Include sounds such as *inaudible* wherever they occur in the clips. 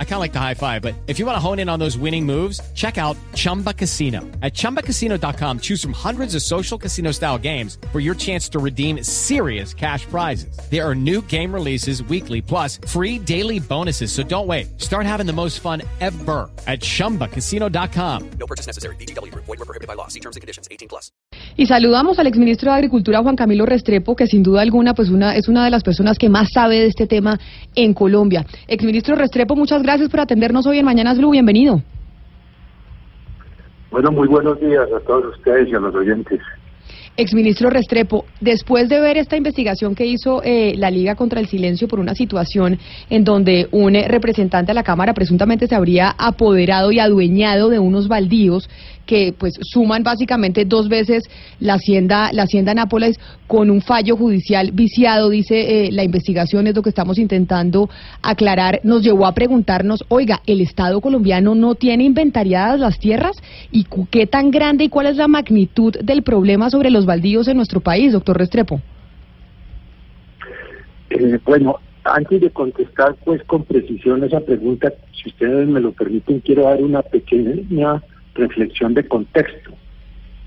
I kind of like the high five, but if you want to hone in on those winning moves, check out Chumba Casino. At ChumbaCasino.com, choose from hundreds of social casino style games for your chance to redeem serious cash prizes. There are new game releases weekly, plus free daily bonuses. So don't wait. Start having the most fun ever at ChumbaCasino.com. No purchase necessary. BGW. Void were prohibited by law. See terms and conditions. 18 plus. Y saludamos al exministro de Agricultura, Juan Camilo Restrepo, que sin duda alguna pues una, es una de las personas que más sabe de este tema en Colombia. Exministro Restrepo, muchas gracias por atendernos hoy en Mañanas Blue. Bienvenido. Bueno, muy buenos días a todos ustedes y a los oyentes. Exministro Restrepo, después de ver esta investigación que hizo eh, la Liga contra el Silencio por una situación en donde un eh, representante de la Cámara presuntamente se habría apoderado y adueñado de unos baldíos que pues suman básicamente dos veces la hacienda la hacienda Nápoles con un fallo judicial viciado, dice eh, la investigación es lo que estamos intentando aclarar, nos llevó a preguntarnos, oiga, el Estado colombiano no tiene inventariadas las tierras y qué tan grande y cuál es la magnitud del problema sobre los baldíos en nuestro país, doctor Restrepo. Eh, bueno, antes de contestar pues con precisión esa pregunta, si ustedes me lo permiten, quiero dar una pequeña reflexión de contexto.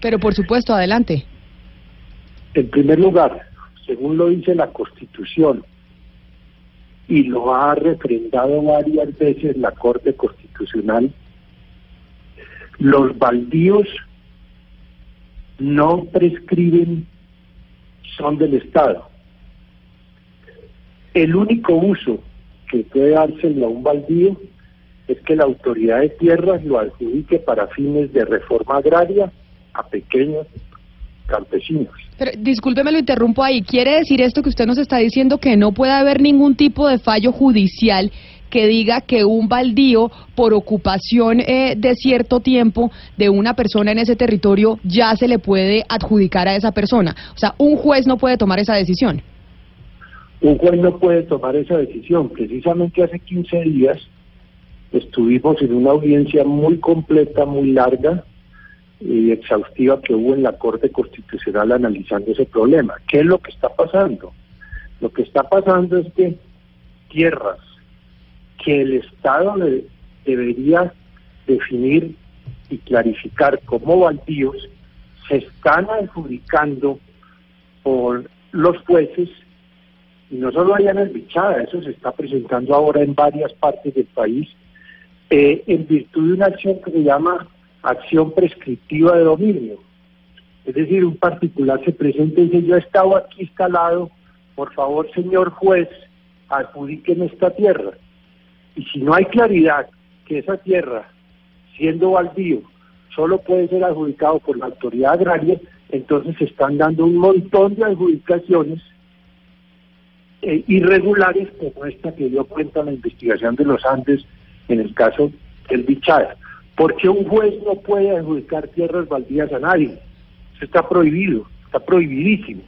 Pero por supuesto, adelante. En primer lugar, según lo dice la Constitución, y lo ha refrendado varias veces la Corte Constitucional, los baldíos no prescriben, son del Estado. El único uso que puede dárselo a un baldío es que la autoridad de tierras lo adjudique para fines de reforma agraria a pequeños campesinos. Pero discúlpeme, lo interrumpo ahí. ¿Quiere decir esto que usted nos está diciendo que no puede haber ningún tipo de fallo judicial que diga que un baldío por ocupación eh, de cierto tiempo de una persona en ese territorio ya se le puede adjudicar a esa persona? O sea, un juez no puede tomar esa decisión. Un juez no puede tomar esa decisión. Precisamente hace 15 días estuvimos en una audiencia muy completa, muy larga y exhaustiva que hubo en la Corte Constitucional analizando ese problema. ¿Qué es lo que está pasando? Lo que está pasando es que tierras que el Estado debería definir y clarificar como baldíos se están adjudicando por los jueces y no solo allá en el Bichada, eso se está presentando ahora en varias partes del país eh, en virtud de una acción que se llama acción prescriptiva de dominio. Es decir, un particular se presenta y dice, yo he estado aquí instalado, por favor, señor juez, adjudiquen esta tierra. Y si no hay claridad que esa tierra, siendo baldío, solo puede ser adjudicado por la autoridad agraria, entonces se están dando un montón de adjudicaciones eh, irregulares como esta que dio cuenta la investigación de los Andes en el caso del Bichada. Porque un juez no puede adjudicar tierras baldías a nadie. Eso está prohibido, está prohibidísimo.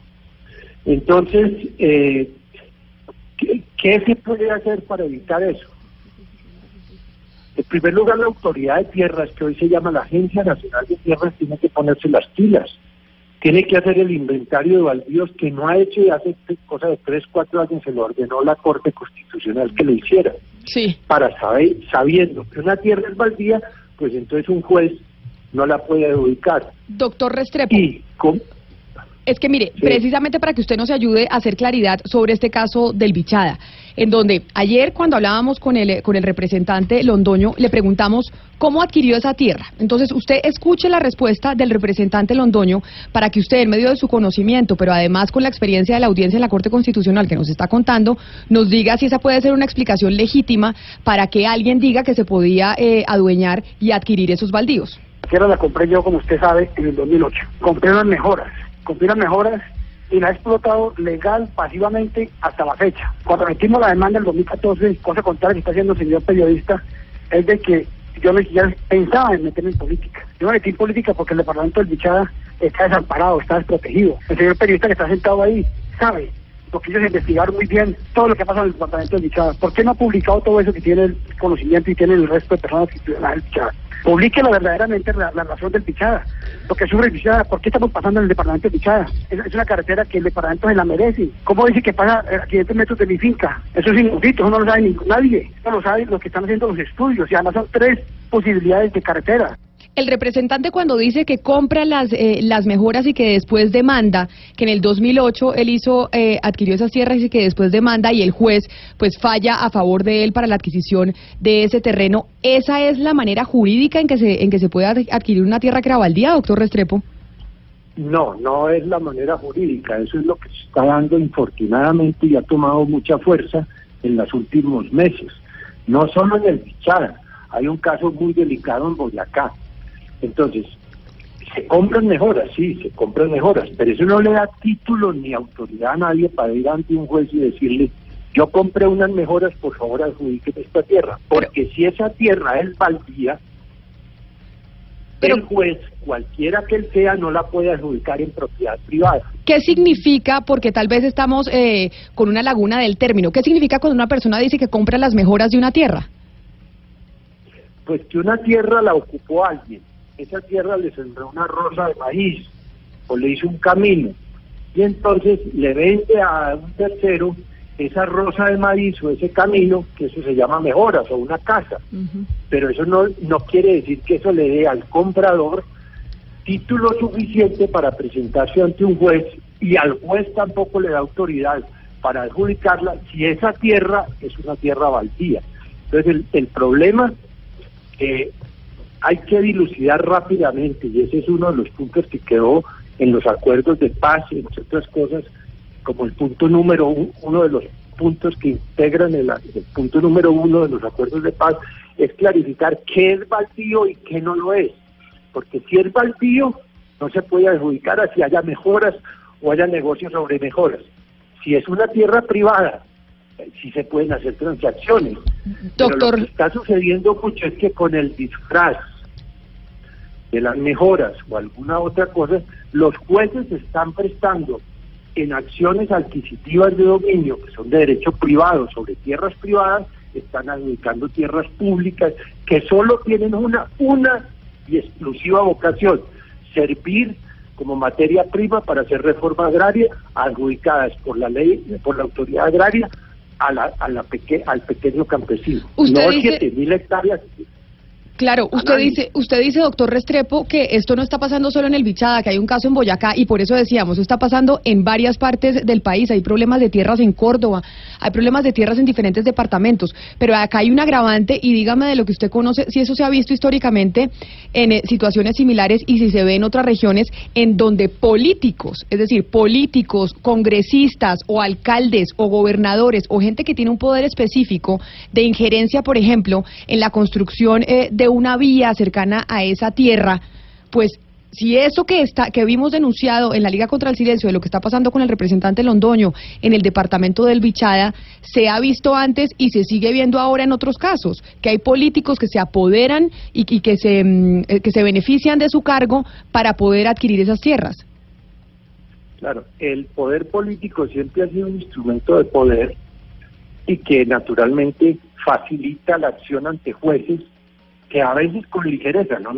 Entonces, eh, ¿qué, se puede hacer para evitar eso? En primer lugar, la autoridad de tierras, que hoy se llama la Agencia Nacional de Tierras, tiene que ponerse las pilas. Tiene que hacer el inventario de baldíos que no ha hecho y hace cosa de tres, cuatro años se lo ordenó la Corte Constitucional que lo hiciera sí. para saber, sabiendo que una tierra es baldía, pues entonces un juez no la puede ubicar. Doctor Restrepo. es que mire, precisamente para que usted nos ayude a hacer claridad sobre este caso del Bichada en donde ayer cuando hablábamos con el, con el representante Londoño le preguntamos cómo adquirió esa tierra. Entonces usted escuche la respuesta del representante Londoño para que usted en medio de su conocimiento, pero además con la experiencia de la audiencia en la Corte Constitucional que nos está contando, nos diga si esa puede ser una explicación legítima para que alguien diga que se podía eh, adueñar y adquirir esos baldíos. La tierra la compré yo, como usted sabe, en el 2008. Compré unas mejoras. Compré unas mejoras y la ha explotado legal, pasivamente, hasta la fecha. Cuando metimos la demanda en el 2014, cosa contraria que está haciendo el señor periodista, es de que yo ya pensaba en meterme en política. Yo me metí en política porque el departamento del Bichada está desamparado, está desprotegido. El señor periodista que está sentado ahí sabe porque ellos investigaron muy bien todo lo que pasa en el departamento de Bichada. ¿Por qué no ha publicado todo eso que tiene el conocimiento y tiene el resto de personas que estuvieron en Bichada? Publique verdaderamente la, razón del Pichada, lo que sufre Pichada, por qué estamos pasando en el departamento de Pichada. Es, una carretera que el departamento se la merece. ¿Cómo dice que pasa a 500 metros de mi finca? Eso es inaudito, eso no lo sabe nadie. Eso lo saben los que están haciendo los estudios y además son tres posibilidades de carretera. El representante cuando dice que compra las, eh, las mejoras y que después demanda, que en el 2008 él hizo, eh, adquirió esas tierras y que después demanda y el juez pues falla a favor de él para la adquisición de ese terreno, ¿esa es la manera jurídica en que se, en que se puede adquirir una tierra era doctor Restrepo? No, no es la manera jurídica, eso es lo que se está dando infortunadamente y ha tomado mucha fuerza en los últimos meses. No solo en el Pichara, hay un caso muy delicado en Boyacá entonces, se compran mejoras, sí, se compran mejoras, pero eso no le da título ni autoridad a nadie para ir ante un juez y decirle, yo compré unas mejoras, por favor adjudiquen esta tierra. Porque si esa tierra es baldía, el juez, cualquiera que él sea, no la puede adjudicar en propiedad privada. ¿Qué significa, porque tal vez estamos eh, con una laguna del término, qué significa cuando una persona dice que compra las mejoras de una tierra? Pues que una tierra la ocupó alguien esa tierra le sembró una rosa de maíz o le hizo un camino y entonces le vende a un tercero esa rosa de maíz o ese camino, que eso se llama mejoras o una casa. Pero eso no, no quiere decir que eso le dé al comprador título suficiente para presentarse ante un juez y al juez tampoco le da autoridad para adjudicarla si esa tierra es una tierra baldía. Entonces el, el problema que hay que dilucidar rápidamente y ese es uno de los puntos que quedó en los acuerdos de paz, entre otras cosas, como el punto número uno de los puntos que integran el, punto número uno de los acuerdos de paz es clarificar qué es baldío y qué no lo es. Porque si es baldío, no se puede adjudicar a si haya mejoras o haya negocios sobre mejoras. Si es una tierra privada, sí se pueden hacer transacciones. Doctor. lo que está sucediendo mucho es que con el disfraz de las mejoras o alguna otra cosa, los jueces están prestando en acciones adquisitivas de dominio, que son de derecho privado sobre tierras privadas, están adjudicando tierras públicas que solo tienen una, una y exclusiva vocación, servir como materia prima para hacer reforma agraria adjudicadas por la ley, por la autoridad agraria a la, a la al pequeño campesino. no siete mil hectáreas Claro, usted dice, usted dice, doctor Restrepo, que esto no está pasando solo en el Bichada, que hay un caso en Boyacá y por eso decíamos, está pasando en varias partes del país. Hay problemas de tierras en Córdoba, hay problemas de tierras en diferentes departamentos, pero acá hay un agravante y dígame de lo que usted conoce, si eso se ha visto históricamente en eh, situaciones similares y si se ve en otras regiones en donde políticos, es decir, políticos, congresistas o alcaldes o gobernadores o gente que tiene un poder específico de injerencia, por ejemplo, en la construcción eh, de una vía cercana a esa tierra, pues si eso que está que vimos denunciado en la Liga contra el Silencio de lo que está pasando con el representante Londoño en el departamento del Bichada se ha visto antes y se sigue viendo ahora en otros casos, que hay políticos que se apoderan y, que se mm, eh, que se benefician de su cargo para poder adquirir esas tierras. Claro, el poder político siempre ha sido un instrumento de poder y que naturalmente facilita la acción ante jueces que a veces con ligereza, no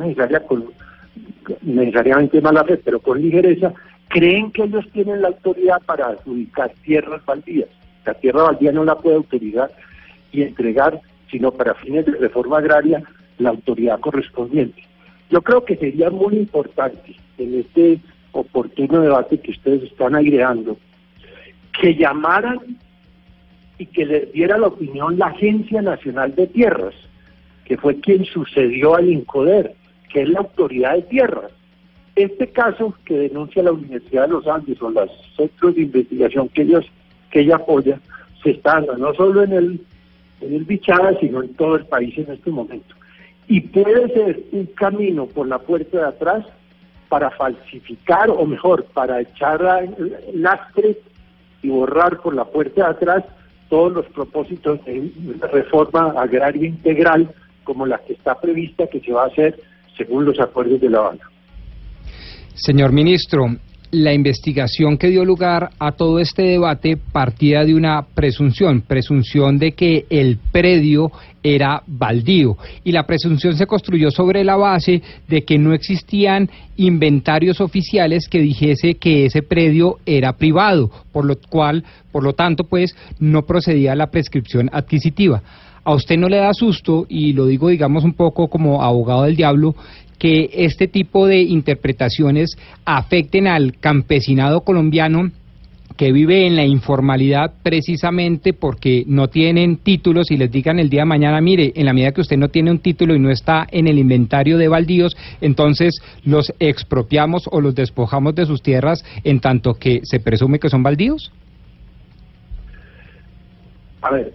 necesariamente mala fe, pero con ligereza, creen que ellos tienen la autoridad para adjudicar tierras baldías. La tierra baldía no la puede autorizar y entregar, sino para fines de reforma agraria, la autoridad correspondiente. Yo creo que sería muy importante en este oportuno debate que ustedes están agregando, que llamaran y que le diera la opinión la Agencia Nacional de Tierras, que fue quien sucedió al INCODER, que es la autoridad de tierras. Este caso que denuncia la Universidad de los Andes o los centros de investigación que ellos que ella apoya, se está dando no solo en el, en el Bichada, sino en todo el país en este momento. Y puede ser un camino por la puerta de atrás para falsificar, o mejor, para echar lastre y borrar por la puerta de atrás todos los propósitos de reforma agraria integral como la que está prevista que se va a hacer según los acuerdos de La Habana. Señor ministro, la investigación que dio lugar a todo este debate partía de una presunción, presunción de que el predio era baldío y la presunción se construyó sobre la base de que no existían inventarios oficiales que dijese que ese predio era privado, por lo cual, por lo tanto, pues no procedía la prescripción adquisitiva. A usted no le da susto, y lo digo, digamos, un poco como abogado del diablo, que este tipo de interpretaciones afecten al campesinado colombiano que vive en la informalidad precisamente porque no tienen títulos y les digan el día de mañana, mire, en la medida que usted no tiene un título y no está en el inventario de baldíos, entonces los expropiamos o los despojamos de sus tierras en tanto que se presume que son baldíos? A ver,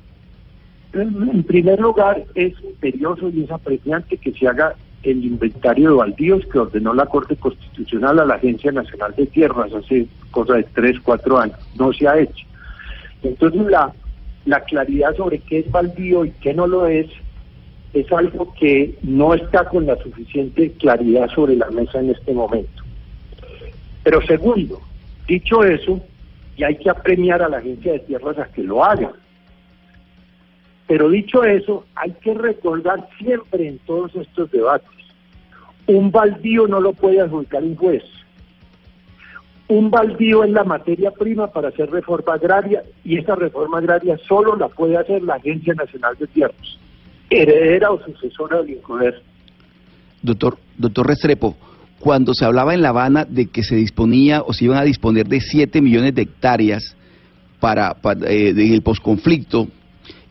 en primer lugar es imperioso y es apreciante que se haga el inventario de baldíos que ordenó la Corte Constitucional a la Agencia Nacional de Tierras hace cosa de tres, cuatro años. No se ha hecho. Entonces la, la claridad sobre qué es baldío y qué no lo es es algo que no está con la suficiente claridad sobre la mesa en este momento. Pero segundo, dicho eso, y hay que apremiar a la Agencia de Tierras a que lo haga. Pero dicho eso, hay que recordar siempre en todos estos debates, un baldío no lo puede adjudicar un juez. Un baldío es la materia prima para hacer reforma agraria y esa reforma agraria solo la puede hacer la Agencia Nacional de Tierras, heredera o sucesora del INCODER. Doctor, doctor Restrepo, cuando se hablaba en La Habana de que se disponía o se iban a disponer de 7 millones de hectáreas para, eh, el posconflicto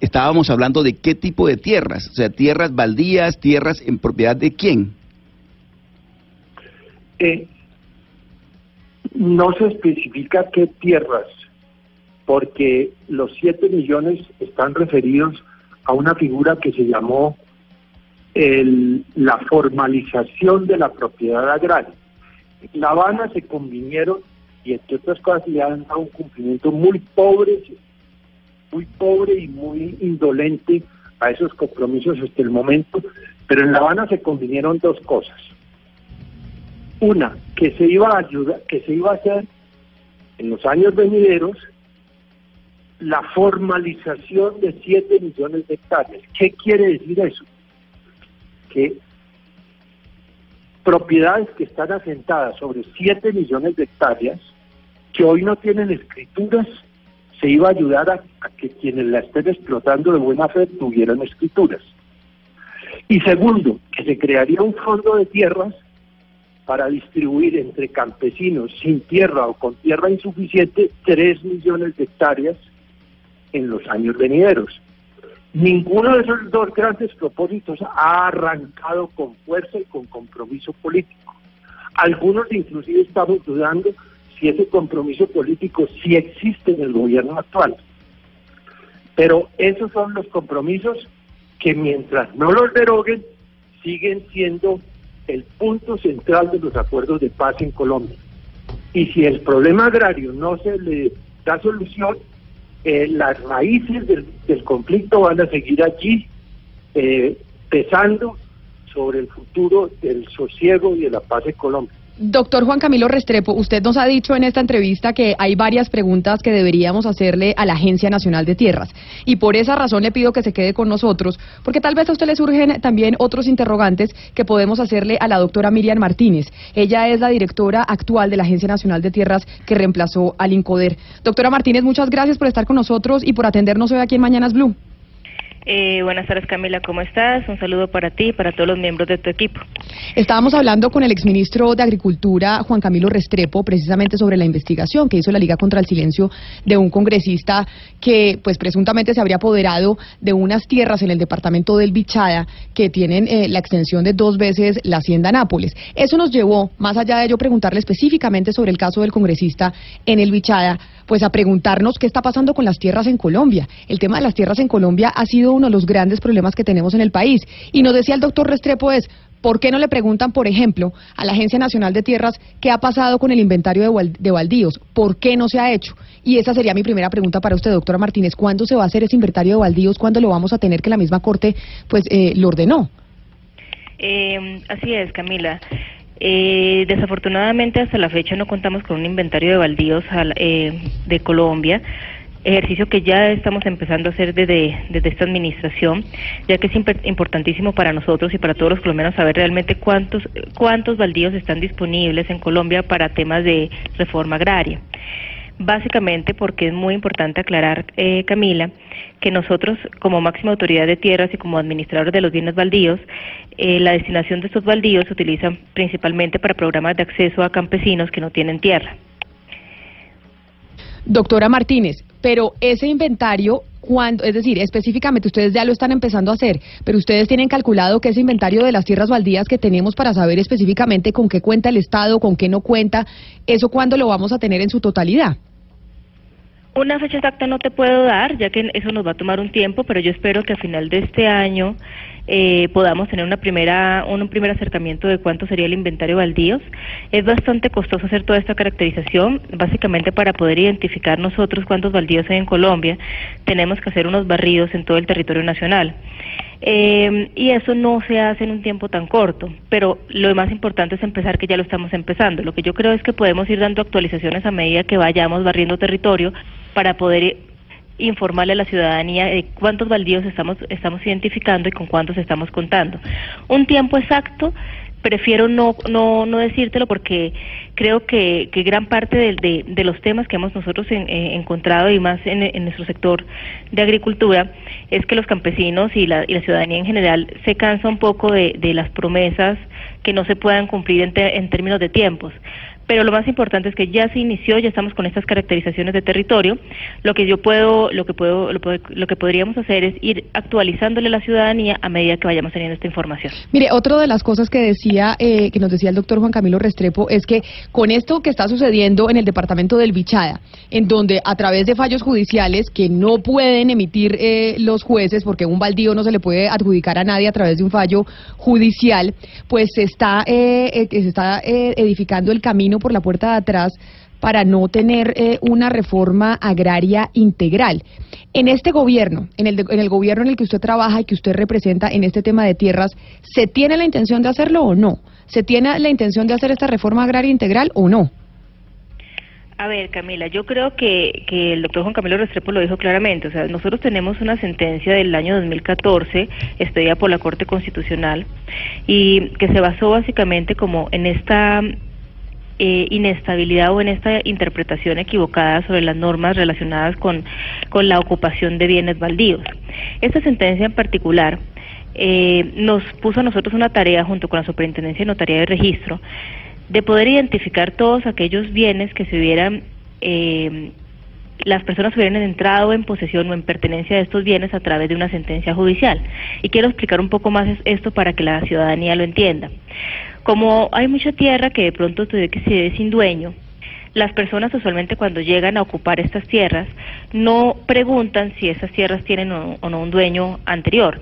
estábamos hablando de qué tipo de tierras, o sea, tierras baldías, tierras en propiedad de quién. Eh, no se especifica qué tierras, porque los 7 millones están referidos a una figura que se llamó el, la formalización de la propiedad agraria. En La Habana se convinieron y entre otras cosas le han dado un cumplimiento muy pobre muy pobre y muy indolente a esos compromisos hasta el momento, pero en La Habana se convinieron dos cosas. Una, que se iba a ayudar, que se iba a hacer en los años venideros la formalización de 7 millones de hectáreas. ¿Qué quiere decir eso? Que propiedades que están asentadas sobre 7 millones de hectáreas, que hoy no tienen escrituras, se iba a ayudar a, que quienes la estén explotando de buena fe tuvieran escrituras. Y segundo, que se crearía un fondo de tierras para distribuir entre campesinos sin tierra o con tierra insuficiente 3 millones de hectáreas en los años venideros. Ninguno de esos dos grandes propósitos ha arrancado con fuerza y con compromiso político. Algunos inclusive estamos dudando si ese compromiso político sí existe en el gobierno actual. Pero esos son los compromisos que mientras no los deroguen, siguen siendo el punto central de los acuerdos de paz en Colombia. Y si el problema agrario no se le da solución, eh, las raíces del, conflicto van a seguir allí eh, pesando sobre el futuro del sosiego y de la paz en Colombia. Doctor Juan Camilo Restrepo, usted nos ha dicho en esta entrevista que hay varias preguntas que deberíamos hacerle a la Agencia Nacional de Tierras y por esa razón le pido que se quede con nosotros, porque tal vez a usted le surgen también otros interrogantes que podemos hacerle a la doctora Miriam Martínez. Ella es la directora actual de la Agencia Nacional de Tierras que reemplazó al INCODER. Doctora Martínez, muchas gracias por estar con nosotros y por atendernos hoy aquí en Mañanas Blue. Eh, buenas tardes Camila, ¿cómo estás? Un saludo para ti y para todos los miembros de tu equipo. Estábamos hablando con el exministro de Agricultura, Juan Camilo Restrepo, precisamente sobre la investigación que hizo la Liga contra el Silencio de un congresista que, pues, presuntamente se habría apoderado de unas tierras en el departamento del Bichada que tienen eh, la extensión de dos veces la Hacienda Nápoles. Eso nos llevó, más allá de ello, preguntarle específicamente sobre el caso del congresista en el Bichada, pues a preguntarnos qué está pasando con las tierras en Colombia. El tema de las tierras en Colombia ha sido uno de los grandes problemas que tenemos en el país. Y nos decía el doctor Restrepo es, ¿por qué no le preguntan, por ejemplo, a la Agencia Nacional de Tierras qué ha pasado con el inventario de, baldíos? ¿Por qué no se ha hecho? Y esa sería mi primera pregunta para usted, doctora Martínez. ¿Cuándo se va a hacer ese inventario de baldíos? ¿Cuándo lo vamos a tener que la misma Corte pues eh, lo ordenó? Eh, así es, Camila. Eh, desafortunadamente hasta la fecha no contamos con un inventario de baldíos eh, de Colombia, ejercicio que ya estamos empezando a hacer desde, desde esta administración, ya que es importantísimo para nosotros y para todos los colombianos saber realmente cuántos, cuántos baldíos están disponibles en Colombia para temas de reforma agraria. Básicamente porque es muy importante aclarar, eh, Camila, que nosotros como máxima autoridad de tierras y como administradores de los bienes baldíos, eh, la destinación de estos baldíos se utiliza principalmente para programas de acceso a campesinos que no tienen tierra. Doctora Martínez, pero ese inventario, cuando, es decir, específicamente ustedes ya lo están empezando a hacer, pero ustedes tienen calculado que ese inventario de las tierras baldías que tenemos para saber específicamente con qué cuenta el Estado, con qué no cuenta, ¿eso cuándo lo vamos a tener en su totalidad? Una fecha exacta no te puedo dar, ya que eso nos va a tomar un tiempo, pero yo espero que a final de este año eh, podamos tener una primera, un, primer acercamiento de cuánto sería el inventario baldíos. Es bastante costoso hacer toda esta caracterización, básicamente para poder identificar nosotros cuántos baldíos hay en Colombia, tenemos que hacer unos barridos en todo el territorio nacional. Eh, y eso no se hace en un tiempo tan corto, pero lo más importante es empezar que ya lo estamos empezando. Lo que yo creo es que podemos ir dando actualizaciones a medida que vayamos barriendo territorio para poder informarle a la ciudadanía de cuántos baldíos estamos, estamos identificando y con cuántos estamos contando. Un tiempo exacto prefiero no, no, no decírtelo porque creo que, que gran parte de, de, los temas que hemos nosotros eh, encontrado y más en, en, nuestro sector de agricultura es que los campesinos y la, y la ciudadanía en general se cansa un poco de, de las promesas que no se puedan cumplir en, en términos de tiempos pero lo más importante es que ya se inició, ya estamos con estas caracterizaciones de territorio. Lo que yo puedo, lo que puedo, lo, que podríamos hacer es ir actualizándole a la ciudadanía a medida que vayamos teniendo esta información. Mire, otra de las cosas que decía, eh, que nos decía el doctor Juan Camilo Restrepo, es que con esto que está sucediendo en el departamento del Bichada, en donde a través de fallos judiciales que no pueden emitir eh, los jueces, porque un baldío no se le puede adjudicar a nadie a través de un fallo judicial, pues se está, eh, se está edificando el camino por la puerta de atrás para no tener eh, una reforma agraria integral. En este gobierno, en el, en el gobierno en el que usted trabaja y que usted representa en este tema de tierras, ¿se tiene la intención de hacerlo o no? ¿Se tiene la intención de hacer esta reforma agraria integral o no? A ver, Camila, yo creo que, que el doctor Juan Camilo Restrepo lo dijo claramente. O sea, nosotros tenemos una sentencia del año 2014, expedida por la Corte Constitucional, y que se basó básicamente como en esta eh, inestabilidad o en esta interpretación equivocada sobre las normas relacionadas con, con la ocupación de bienes baldíos. Esta sentencia en particular eh, nos puso a nosotros una tarea junto con la Superintendencia de Notaría de Registro de poder identificar todos aquellos bienes que se hubieran eh, las personas hubieran entrado en posesión o en pertenencia de estos bienes a través de una sentencia judicial. Y quiero explicar un poco más esto para que la ciudadanía lo entienda. Como hay mucha tierra que de pronto se ve sin dueño, las personas usualmente cuando llegan a ocupar estas tierras no preguntan si esas tierras tienen o, no un dueño anterior.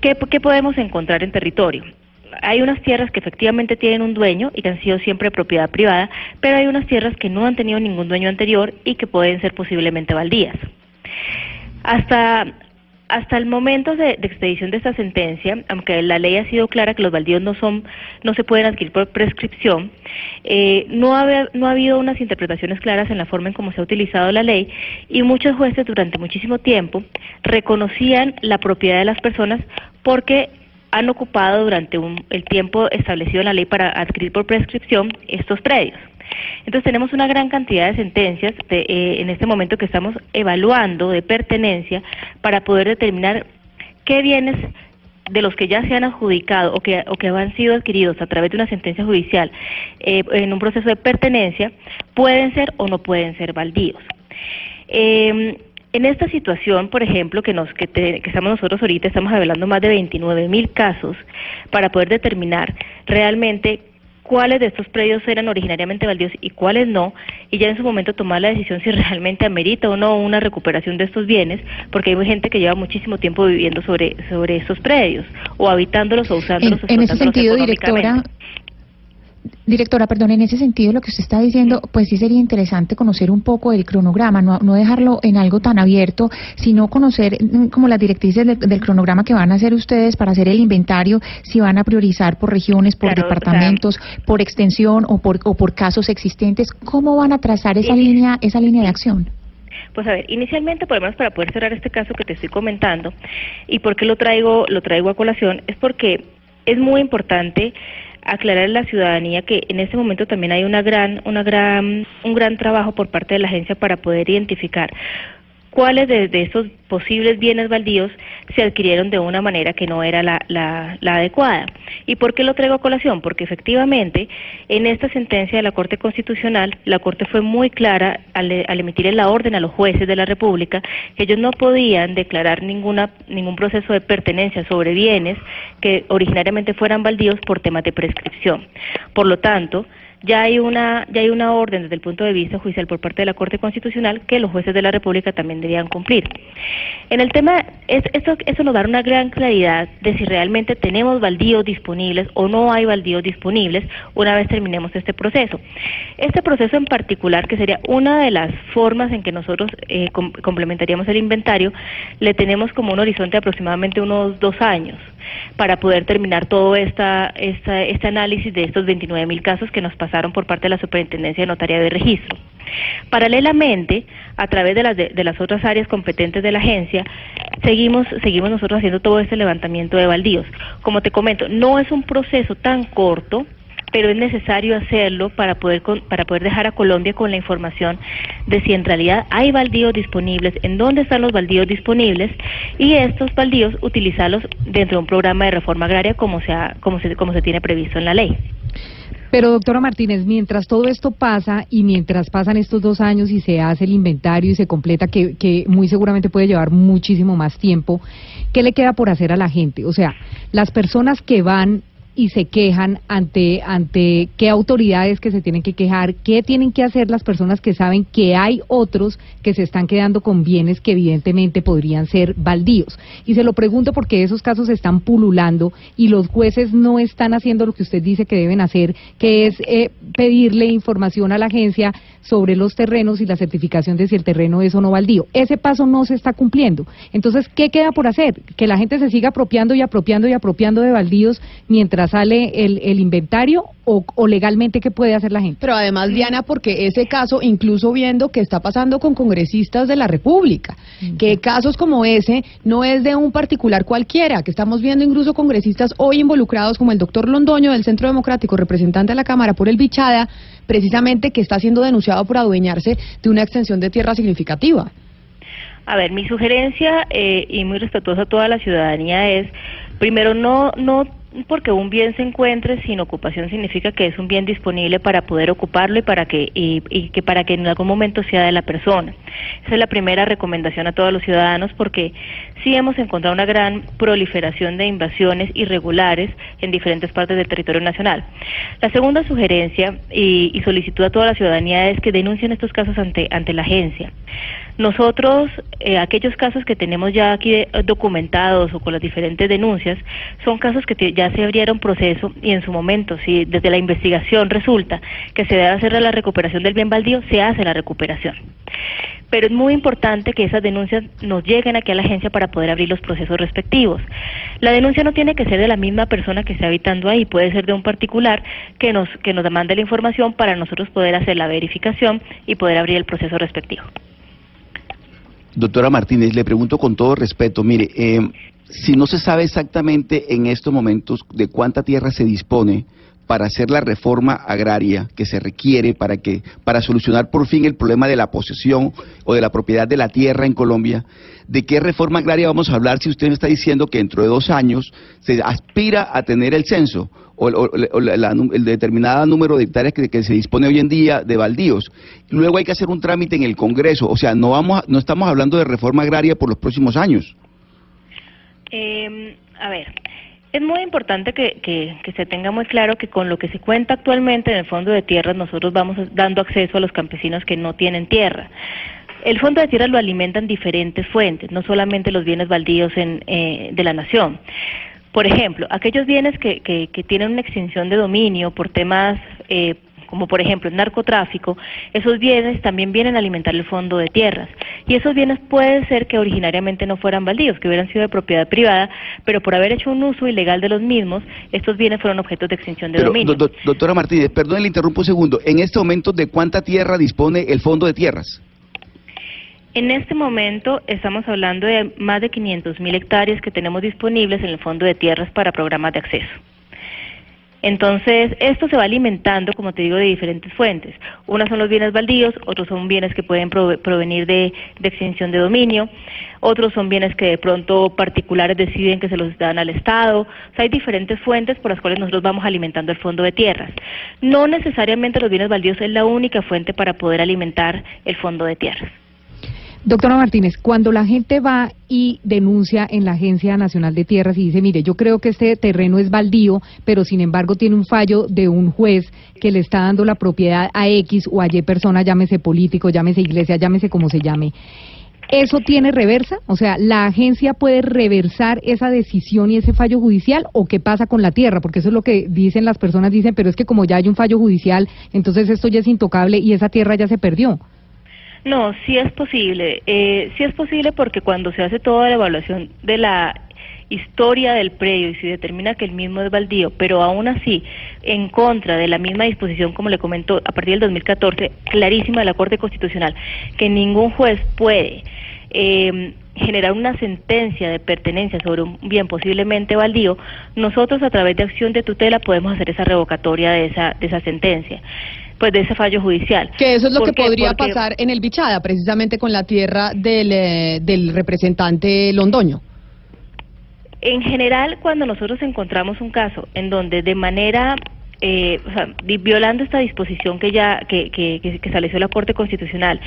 ¿Qué, ¿Qué podemos encontrar en territorio? Hay unas tierras que efectivamente tienen un dueño y que han sido siempre propiedad privada, pero hay unas tierras que no han tenido ningún dueño anterior y que pueden ser posiblemente baldías. Hasta hasta el momento de, expedición de esta sentencia, aunque la ley ha sido clara que los baldíos no son, no se pueden adquirir por prescripción, eh, no, ha, no ha habido unas interpretaciones claras en la forma en cómo se ha utilizado la ley y muchos jueces durante muchísimo tiempo reconocían la propiedad de las personas porque han ocupado durante el tiempo establecido en la ley para adquirir por prescripción estos predios. Entonces tenemos una gran cantidad de sentencias eh, en este momento que estamos evaluando de pertenencia para poder determinar qué bienes de los que ya se han adjudicado o que, o que han sido adquiridos a través de una sentencia judicial eh, en un proceso de pertenencia pueden ser o no pueden ser baldíos. Eh, en esta situación, por ejemplo, que, nos, que, que estamos nosotros ahorita, estamos hablando más de 29 mil casos para poder determinar realmente cuáles de estos predios eran originariamente baldíos y cuáles no, y ya en su momento tomar la decisión si *laughs* realmente amerita o no una recuperación de estos bienes, porque hay gente que lleva muchísimo tiempo viviendo sobre, sobre estos predios, o habitándolos o usándolos. En, en ese sentido, directora, Directora, perdón, en ese sentido lo que usted está diciendo, pues sí sería interesante conocer un poco el cronograma, no, no dejarlo en algo tan abierto, sino conocer mm, como las directrices del, cronograma que van a hacer ustedes para hacer el inventario, si van a priorizar por regiones, por departamentos, por extensión o por, o por casos existentes, ¿cómo van a trazar esa línea, esa línea de acción? Pues a ver, inicialmente, por lo menos para poder cerrar este caso que te estoy comentando, y por qué lo traigo, lo traigo a colación, es porque es muy importante aclarar a la ciudadanía que en este momento también hay una gran, una gran, un gran trabajo por parte de la agencia para poder identificar cuáles de, estos posibles bienes baldíos se adquirieron de una manera que no era la, la, adecuada. ¿Y por qué lo traigo a colación? Porque efectivamente en esta sentencia de la Corte Constitucional, la Corte fue muy clara al, al emitir la orden a los jueces de la República que ellos no podían declarar ninguna, ningún proceso de pertenencia sobre bienes que originariamente fueran baldíos por temas de prescripción. Por lo tanto, ya hay una ya hay una orden desde el punto de vista judicial por parte de la Corte Constitucional que los jueces de la República también debían cumplir. En el tema es, esto eso nos da una gran claridad de si realmente tenemos baldíos disponibles o no hay baldíos disponibles una vez terminemos este proceso. Este proceso en particular que sería una de las formas en que nosotros eh, complementaríamos el inventario le tenemos como un horizonte de aproximadamente unos dos años para poder terminar todo esta, esta, este análisis de estos 29 mil casos que nos pasaron por parte de la Superintendencia de Notaría de Registro. Paralelamente, a través de las, de, las otras áreas competentes de la agencia, seguimos, seguimos nosotros haciendo todo este levantamiento de baldíos. Como te comento, no es un proceso tan corto, pero es necesario hacerlo para poder para poder dejar a Colombia con la información de si en realidad hay baldíos disponibles, en dónde están los baldíos disponibles y estos baldíos utilizarlos dentro de un programa de reforma agraria como se como se como se tiene previsto en la ley. Pero doctora Martínez, mientras todo esto pasa y mientras pasan estos dos años y se hace el inventario y se completa, que, que muy seguramente puede llevar muchísimo más tiempo, ¿qué le queda por hacer a la gente? O sea, las personas que van y se quejan ante ante qué autoridades que se tienen que quejar, qué tienen que hacer las personas que saben que hay otros que se están quedando con bienes que evidentemente podrían ser baldíos. Y se lo pregunto porque esos casos están pululando y los jueces no están haciendo lo que usted dice que deben hacer, que es eh, pedirle información a la agencia sobre los terrenos y la certificación de si el terreno es o no baldío. Ese paso no se está cumpliendo. Entonces, ¿qué queda por hacer? Que la gente se siga apropiando y apropiando y apropiando de baldíos mientras sale el, el inventario o, o, legalmente qué puede hacer la gente. Pero además, Diana, porque ese caso, incluso viendo que está pasando con congresistas de la República, que casos como ese no es de un particular cualquiera, que estamos viendo incluso congresistas hoy involucrados como el doctor Londoño del Centro Democrático, representante de la Cámara por el Bichada, precisamente que está siendo denunciado por adueñarse de una extensión de tierra significativa. A ver, mi sugerencia eh, y muy respetuosa a toda la ciudadanía es, primero, no, no porque un bien se encuentre sin ocupación significa que es un bien disponible para poder ocuparlo y para que y, que para que en algún momento sea de la persona. Esa es la primera recomendación a todos los ciudadanos porque sí hemos encontrado una gran proliferación de invasiones irregulares en diferentes partes del territorio nacional. La segunda sugerencia y, y solicitud a toda la ciudadanía es que denuncien estos casos ante ante la agencia. Nosotros, eh, aquellos casos que tenemos ya aquí eh, documentados o con las diferentes denuncias, son casos que ya se abrieron proceso y en su momento, si desde la investigación resulta que se debe hacer la recuperación del bien baldío, se hace la recuperación. Pero es muy importante que esas denuncias nos lleguen aquí a la agencia para poder abrir los procesos respectivos. La denuncia no tiene que ser de la misma persona que esté habitando ahí, puede ser de un particular que nos, que nos demande la información para nosotros poder hacer la verificación y poder abrir el proceso respectivo. Doctora Martínez, le pregunto con todo respeto, mire, eh, si no se sabe exactamente en estos momentos de cuánta tierra se dispone para hacer la reforma agraria que se requiere para que para solucionar por fin el problema de la posesión o de la propiedad de la tierra en Colombia, ¿de qué reforma agraria vamos a hablar si usted me está diciendo que dentro de dos años se aspira a tener el censo? o, el determinado número de hectáreas que, se dispone hoy en día de baldíos. Luego hay que hacer un trámite en el Congreso, o sea, no vamos, no estamos hablando de reforma agraria por los próximos años. Em, a ver, es muy importante que, que, se tenga muy claro que con lo que se cuenta actualmente en el Fondo de Tierras nosotros vamos dando acceso a los campesinos que no tienen tierra. El Fondo de Tierras lo alimentan diferentes fuentes, no solamente los bienes baldíos en, eh, de la nación. Por ejemplo, aquellos bienes que, que, que tienen una extinción de dominio por temas eh, como por ejemplo el narcotráfico, esos bienes también vienen a alimentar el fondo de tierras. Y esos bienes puede ser que originariamente no fueran baldíos, que hubieran sido de propiedad privada, pero por haber hecho un uso ilegal de los mismos, estos bienes fueron objetos de extinción de dominio. doctora Martínez, perdón, le interrumpo un segundo. En este momento, ¿de cuánta tierra dispone el fondo de tierras? En este momento estamos hablando de más de 500 mil hectáreas que tenemos disponibles en el Fondo de Tierras para programas de acceso. Entonces, esto se va alimentando, como te digo, de diferentes fuentes. Unas son los bienes baldíos, otros son bienes que pueden provenir de, extinción de dominio, otros son bienes que de pronto particulares deciden que se los dan al Estado. O sea, hay diferentes fuentes por las cuales nosotros vamos alimentando el fondo de tierras. No necesariamente los bienes baldíos es la única fuente para poder alimentar el fondo de tierras. Doctora Martínez, cuando la gente va y denuncia en la Agencia Nacional de Tierras y dice, mire, yo creo que este terreno es baldío, pero sin embargo tiene un fallo de un juez que le está dando la propiedad a X o a Y persona, llámese político, llámese iglesia, llámese como se llame. ¿Eso tiene reversa? O sea, ¿la agencia puede reversar esa decisión y ese fallo judicial o qué pasa con la tierra? Porque eso es lo que dicen las personas, dicen, pero es que como ya hay un fallo judicial, entonces esto ya es intocable y esa tierra ya se perdió. No, sí es posible. Eh, sí es posible porque cuando se hace toda la evaluación de la historia del predio y se determina que el mismo es baldío, pero aún así, en contra de la misma disposición, como le comentó, a partir del 2014, clarísima de la Corte Constitucional, que ningún juez puede eh, generar una sentencia de pertenencia sobre un bien posiblemente baldío, nosotros a través de acción de tutela podemos hacer esa revocatoria de esa, de esa sentencia pues de ese fallo judicial. Que eso es lo que podría pasar en el Bichada, precisamente con la tierra del, eh, del representante Londoño. En general, cuando nosotros encontramos un caso en donde de manera eh, o sea, violando esta disposición que ya que, que, que, estableció la Corte Constitucional,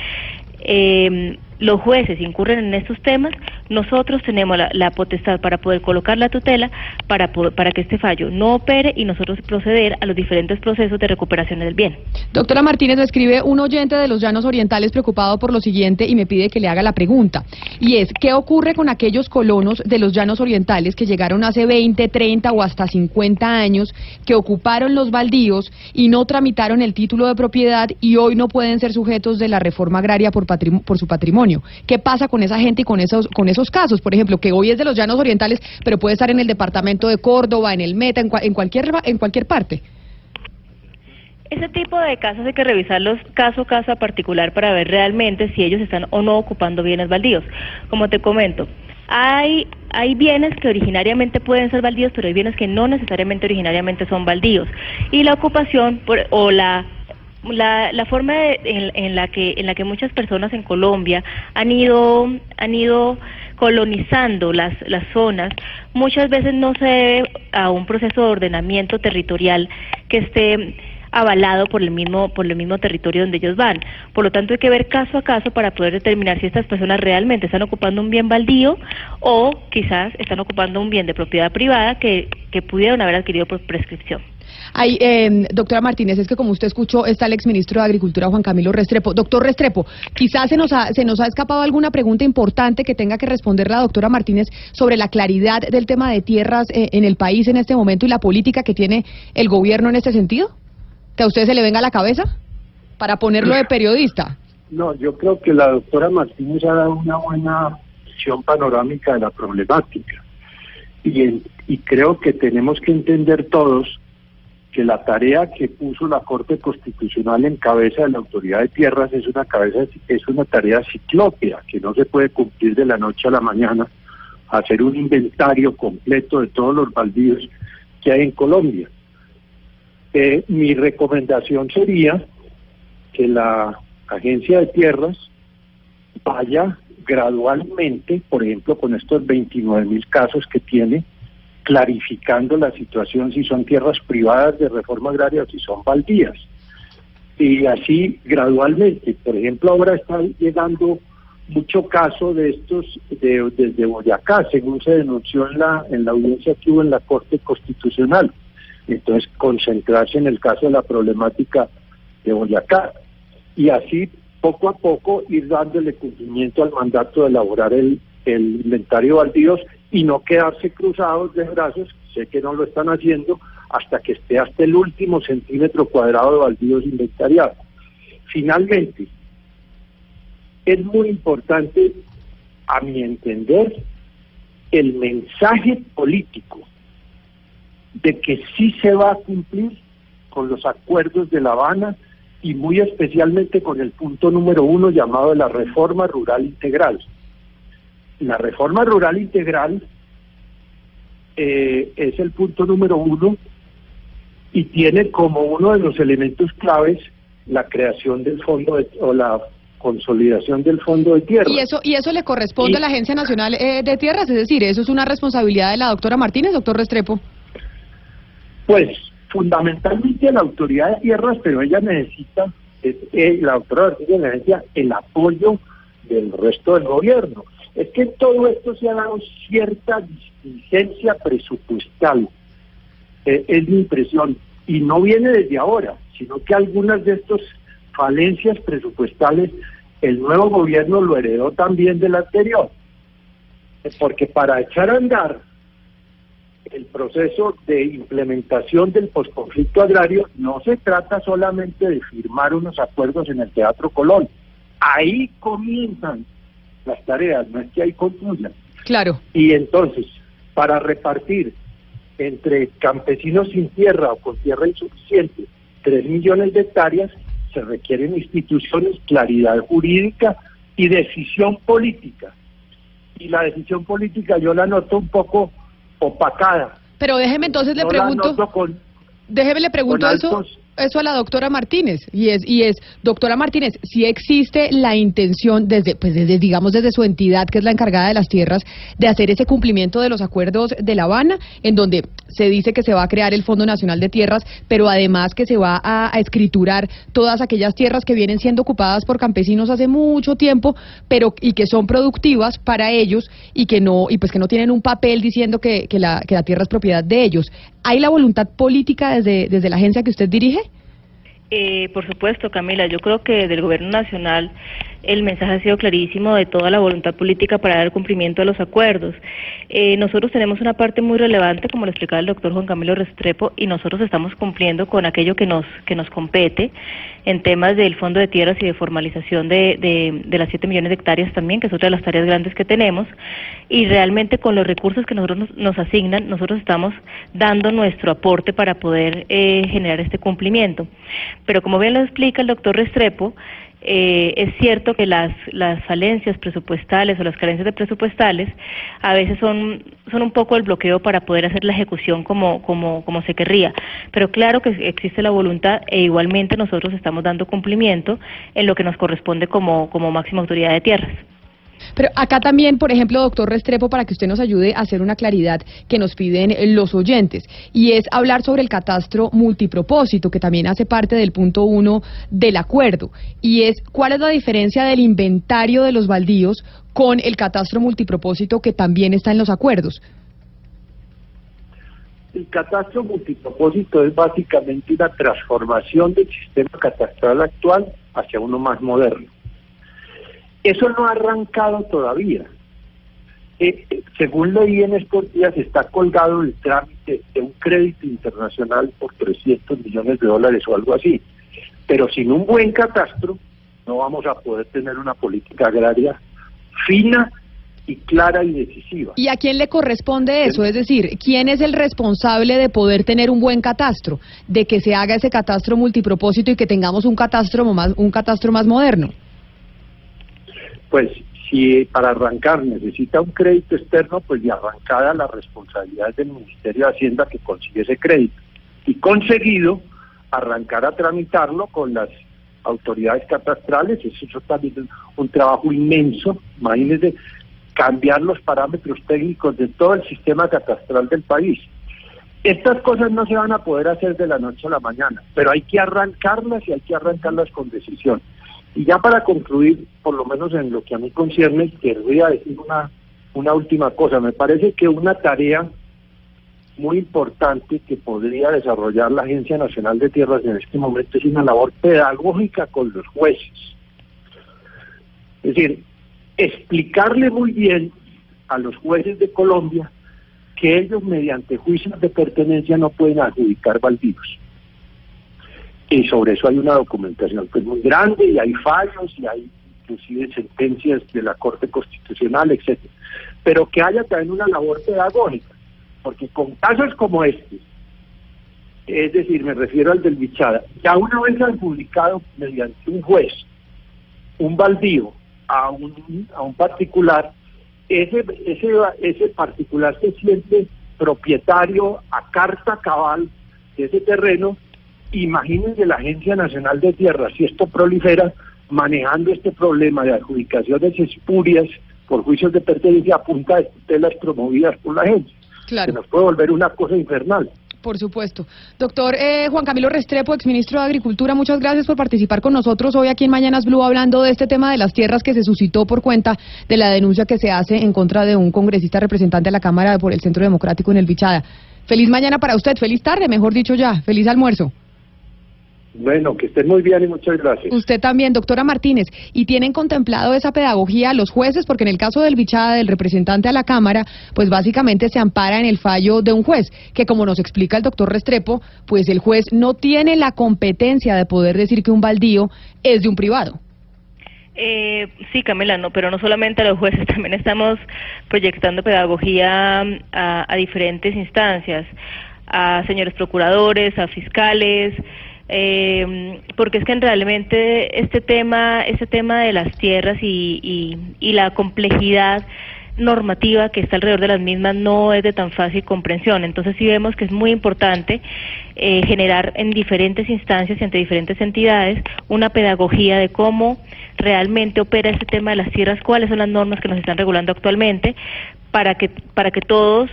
eh, los jueces incurren en estos temas, nosotros tenemos la, potestad para poder colocar la tutela para, que este fallo no opere y nosotros proceder a los diferentes procesos de recuperación del bien. Doctora Martínez, me escribe un oyente de los Llanos Orientales preocupado por lo siguiente y me pide que le haga la pregunta. Y es, ¿qué ocurre con aquellos colonos de los Llanos Orientales que llegaron hace 20, 30 o hasta 50 años, que ocuparon los baldíos y no tramitaron el título de propiedad y hoy no pueden ser sujetos de la reforma agraria por, por su patrimonio? ¿Qué pasa con esa gente y con esos, con esos casos? Por ejemplo, que hoy es de los llanos orientales, pero puede estar en el departamento de Córdoba, en el Meta, en, en cualquier, en cualquier parte. Ese tipo de casos hay que revisarlos caso a caso particular para ver realmente si ellos están o no ocupando bienes baldíos. Como te comento, hay, hay bienes que originariamente pueden ser baldíos, pero hay bienes que no necesariamente originariamente son baldíos. Y la ocupación o la la, la forma en, la que en la que muchas personas en Colombia han ido han ido colonizando las las zonas muchas veces no se debe a un proceso de ordenamiento territorial que esté avalado por el mismo por el mismo territorio donde ellos van. Por lo tanto, hay que ver caso a caso para poder determinar si estas personas realmente están ocupando un bien baldío o quizás están ocupando un bien de propiedad privada que, que pudieron haber adquirido por prescripción. Ay, eh, doctora Martínez, es que como usted escuchó, está el exministro de Agricultura, Juan Camilo Restrepo. Doctor Restrepo, quizás se nos, ha, se nos ha escapado alguna pregunta importante que tenga que responder la doctora Martínez sobre la claridad del tema de tierras eh, en el país en este momento y la política que tiene el gobierno en este sentido. ¿Que a usted se le venga la cabeza para ponerlo de periodista? No, yo creo que la doctora Martínez ha dado una buena visión panorámica de la problemática. Y, y creo que tenemos que entender todos que la tarea que puso la Corte Constitucional en cabeza de la Autoridad de Tierras es una cabeza es una tarea ciclópea que no se puede cumplir de la noche a la mañana hacer un inventario completo de todos los baldíos que hay en Colombia. Eh, mi recomendación sería que la Agencia de Tierras vaya gradualmente, por ejemplo, con estos 29 mil casos que tiene, clarificando la situación si son tierras privadas de reforma agraria o si son baldías. Y así gradualmente, por ejemplo, ahora está llegando mucho caso de estos de, desde Boyacá, según se denunció en la, en la audiencia que hubo en la Corte Constitucional. Entonces, concentrarse en el caso de la problemática de Boyacá. Y así, poco a poco, ir dándole cumplimiento al mandato de elaborar el, el inventario de baldíos y no quedarse cruzados de brazos, sé que no lo están haciendo, hasta que esté hasta el último centímetro cuadrado de baldíos inventariados. Finalmente, es muy importante, a mi entender, el mensaje político de que sí se va a cumplir con los acuerdos de La Habana y muy especialmente con el punto número uno llamado la reforma rural integral. La reforma rural integral eh, es el punto número uno y tiene como uno de los elementos claves la creación del fondo o la consolidación del fondo de tierra. ¿Y eso, y eso le corresponde a la Agencia Nacional eh, de Tierras? Es decir, ¿eso es una responsabilidad de la doctora Martínez, doctor Restrepo? Pues fundamentalmente a la autoridad de tierras, pero ella necesita, eh, la doctora Martínez necesita el apoyo del resto del gobierno. Es que todo esto se ha dado cierta distingencia presupuestal, eh, es mi impresión, y no viene desde ahora, sino que algunas de estas falencias presupuestales el nuevo gobierno lo heredó también del anterior, porque para echar a andar el proceso de implementación del posconflicto agrario no se trata solamente de firmar unos acuerdos en el Teatro Colón. Ahí comienzan las tareas, no es que ahí concluyan. Claro. Y entonces, para repartir entre campesinos sin tierra o con tierra insuficiente tres millones de hectáreas, se requieren instituciones, claridad jurídica y decisión política. Y la decisión política yo la noto un poco opacada. Pero déjeme entonces le pregunto. déjeme le pregunto eso eso a la doctora Martínez y es y es doctora Martínez si existe la intención desde pues desde digamos desde su entidad que es la encargada de las tierras de hacer ese cumplimiento de los acuerdos de La Habana en donde se dice que se va a crear el Fondo Nacional de Tierras pero además que se va a, escriturar todas aquellas tierras que vienen siendo ocupadas por campesinos hace mucho tiempo pero y que son productivas para ellos y que no y pues que no tienen un papel diciendo que, que la que la tierra es propiedad de ellos. Hay la voluntad política desde desde la agencia que usted dirige eh, por supuesto, Camila. Yo creo que del Gobierno Nacional el mensaje ha sido clarísimo de toda la voluntad política para dar cumplimiento a los acuerdos. Eh, nosotros tenemos una parte muy relevante, como lo explicaba el doctor Juan Camilo Restrepo, y nosotros estamos cumpliendo con aquello que nos, que nos compete en temas del Fondo de Tierras y de formalización de, de, las 7 millones de hectáreas también, que es otra de las tareas grandes que tenemos, y realmente con los recursos que nosotros nos, asignan, nosotros estamos dando nuestro aporte para poder eh, generar este cumplimiento. Pero como bien lo explica el doctor Restrepo, eh, es cierto que las, las falencias presupuestales o las carencias de presupuestales a veces son, son un poco el bloqueo para poder hacer la ejecución como, como, como se querría. Pero claro que existe la voluntad e igualmente nosotros estamos dando cumplimiento en lo que nos corresponde como, como máxima autoridad de tierras. Pero acá también, por ejemplo, doctor Restrepo, para que usted nos ayude a hacer una claridad que nos piden los oyentes, y es hablar sobre el catastro multipropósito, que también hace parte del punto uno del acuerdo, y es cuál es la diferencia del inventario de los baldíos con el catastro multipropósito que también está en los acuerdos. El catastro multipropósito es básicamente una transformación del sistema catastral actual hacia uno más moderno. Eso no ha arrancado todavía. Eh, eh, según leí en estos días, está colgado el trámite de un crédito internacional por 300 millones de dólares o algo así. Pero sin un buen catastro, no vamos a poder tener una política agraria fina y clara y decisiva. ¿Y a quién le corresponde eso? Es decir, ¿quién es el responsable de poder tener un buen catastro? De que se haga ese catastro multipropósito y que tengamos un catastro más, un catastro más moderno pues si para arrancar necesita un crédito externo, pues de arrancada la responsabilidad del Ministerio de Hacienda que consigue ese crédito. Y conseguido arrancar a tramitarlo con las autoridades catastrales, eso, eso también un trabajo inmenso, imagínense, cambiar los parámetros técnicos de todo el sistema catastral del país. Estas cosas no se van a poder hacer de la noche a la mañana, pero hay que arrancarlas y hay que arrancarlas con decisión. Y ya para concluir, por lo menos en lo que a mí concierne, querría decir una, una última cosa. Me parece que una tarea muy importante que podría desarrollar la Agencia Nacional de Tierras en este momento es una labor pedagógica con los jueces. Es decir, explicarle muy bien a los jueces de Colombia que ellos mediante juicios de pertenencia no pueden adjudicar baldíos. Y sobre eso hay una documentación pues, muy grande y hay fallos y hay inclusive sentencias de la Corte Constitucional, etcétera. Pero que haya también una labor pedagógica, porque con casos como este, es decir, me refiero al del Bichada, ya una vez han publicado mediante un juez un baldío a un, a un particular, ese, ese, ese particular se siente propietario a carta cabal de ese terreno. Imagínense la Agencia Nacional de Tierras, si esto prolifera, manejando este problema de adjudicaciones espurias por juicios de pertenencia a punta de tutelas promovidas por la agencia. Claro. Se nos puede volver una cosa infernal. Por supuesto. Doctor eh, Juan Camilo Restrepo, exministro de Agricultura, muchas gracias por participar con nosotros hoy aquí en Mañanas Blue hablando de este tema de las tierras que se suscitó por cuenta de la denuncia que se hace en contra de un congresista representante de la Cámara por el Centro Democrático en el Bichada. Feliz mañana para usted, feliz tarde, mejor dicho ya, feliz almuerzo. Bueno, que estén muy bien y muchas gracias. Usted también, doctora Martínez. ¿Y tienen contemplado esa pedagogía los jueces? Porque en el caso del bichada, del representante a la Cámara, pues básicamente se ampara en el fallo de un juez, que como nos explica el doctor Restrepo, pues el juez no tiene la competencia de poder decir que un baldío es de un privado. Eh, sí, Camila, no, pero no solamente a los jueces, *laughs* también estamos proyectando pedagogía a, a diferentes instancias, a señores procuradores, a fiscales, eh, porque es que realmente este tema, este tema de las tierras y, y, la complejidad normativa que está alrededor de las mismas no es de tan fácil comprensión. Entonces sí vemos que es muy importante eh, generar en diferentes instancias y entre diferentes entidades una pedagogía de cómo realmente opera este tema de las tierras, cuáles son las normas que nos están regulando actualmente, para que para que todos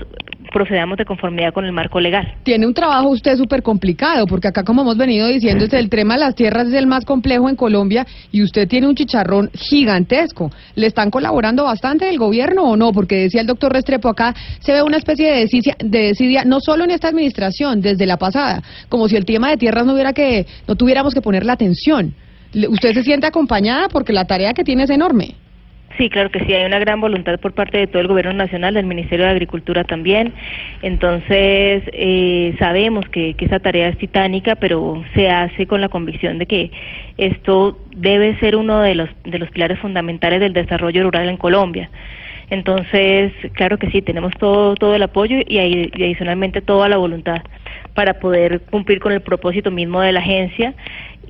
procedamos de conformidad con el marco legal. Tiene un trabajo usted súper complicado, porque acá, como hemos venido diciendo, el tema de las tierras es el más complejo en Colombia y usted tiene un chicharrón gigantesco. ¿Le están colaborando bastante el gobierno o no? Porque decía el doctor Restrepo, acá se ve una especie de desidia, de desidia, no solo en esta administración, desde la pasada, como si el tema de tierras no hubiera que, no tuviéramos que poner la atención. ¿Usted se siente acompañada? Porque la tarea que tiene es enorme. Sí, claro que sí, hay una gran voluntad por parte de todo el Gobierno Nacional, del Ministerio de Agricultura también. Entonces, eh, sabemos que, que esa tarea es titánica, pero se hace con la convicción de que esto debe ser uno de los, de los pilares fundamentales del desarrollo rural en Colombia. Entonces, claro que sí, tenemos todo, todo el apoyo y, y adicionalmente toda la voluntad para poder cumplir con el propósito mismo de la agencia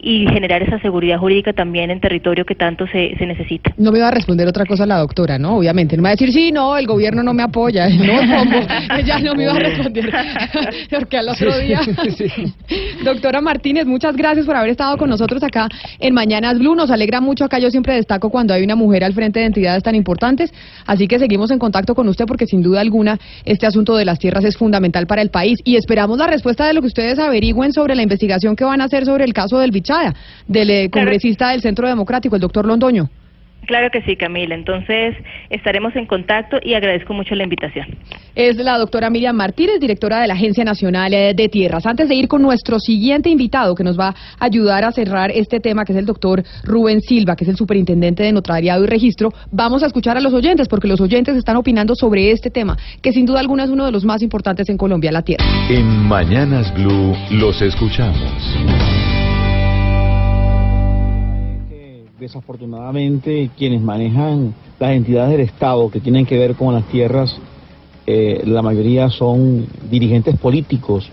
y generar esa seguridad jurídica también en territorio que tanto se, se necesita. No me va a responder otra cosa la doctora, ¿no? Obviamente. No me va a decir, sí, no, el gobierno no me apoya. *laughs* No, ¿cómo? Ella no me iba a responder. *laughs* Porque al otro día... *laughs* Doctora Martínez, muchas gracias por haber estado con nosotros acá en Mañanas Blue. Nos alegra mucho acá. Yo siempre destaco cuando hay una mujer al frente de entidades tan importantes. Así que seguimos en contacto con usted porque sin duda alguna este asunto de las tierras es fundamental para el país. Y esperamos la respuesta de lo que ustedes averigüen sobre la investigación que van a hacer sobre el caso del bichar del eh, congresista del Centro Democrático, el doctor Londoño. Claro que sí, Camila. Entonces estaremos en contacto y agradezco mucho la invitación. Es la doctora Miriam Martínez, directora de la Agencia Nacional eh, de Tierras. Antes de ir con nuestro siguiente invitado que nos va a ayudar a cerrar este tema, que es el doctor Rubén Silva, que es el superintendente de Notariado y Registro, vamos a escuchar a los oyentes, porque los oyentes están opinando sobre este tema, que sin duda alguna es uno de los más importantes en Colombia, la tierra. En Mañanas Blue los escuchamos. Desafortunadamente quienes manejan las entidades del Estado que tienen que ver con las tierras, eh, la mayoría son dirigentes políticos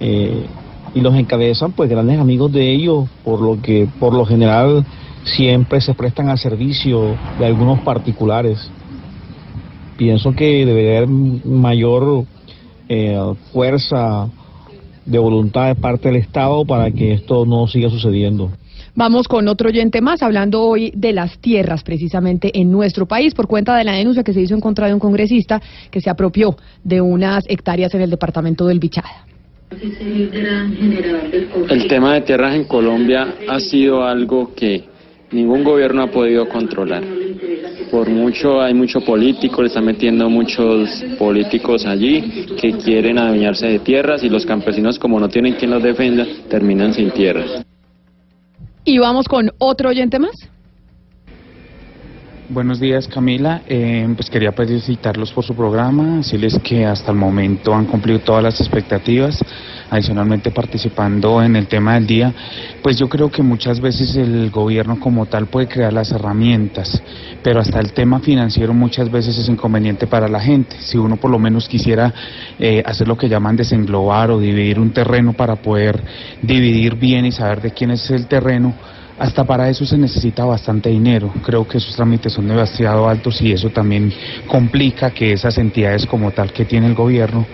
eh, y los encabezan pues grandes amigos de ellos, por lo que por lo general siempre se prestan al servicio de algunos particulares. Pienso que debe haber mayor eh, fuerza de voluntad de parte del Estado para que esto no siga sucediendo. Vamos con otro oyente más, hablando hoy de las tierras precisamente en nuestro país, por cuenta de la denuncia que se hizo en contra de un congresista que se apropió de unas hectáreas en el departamento del Bichada. El tema de tierras en Colombia ha sido algo que ningún gobierno ha podido controlar. Por mucho hay mucho político, le están metiendo muchos políticos allí que quieren adueñarse de tierras y los campesinos como no tienen quien los defenda terminan sin tierras. Y vamos con otro oyente más. Buenos días Camila, eh, pues quería felicitarlos por su programa, decirles que hasta el momento han cumplido todas las expectativas, adicionalmente participando en el tema del día, pues yo creo que muchas veces el gobierno como tal puede crear las herramientas, pero hasta el tema financiero muchas veces es inconveniente para la gente, si uno por lo menos quisiera eh, hacer lo que llaman desenglobar o dividir un terreno para poder dividir bien y saber de quién es el terreno, hasta para eso se necesita bastante dinero. Creo que esos trámites son demasiado altos y eso también complica que esas entidades como tal que tiene el gobierno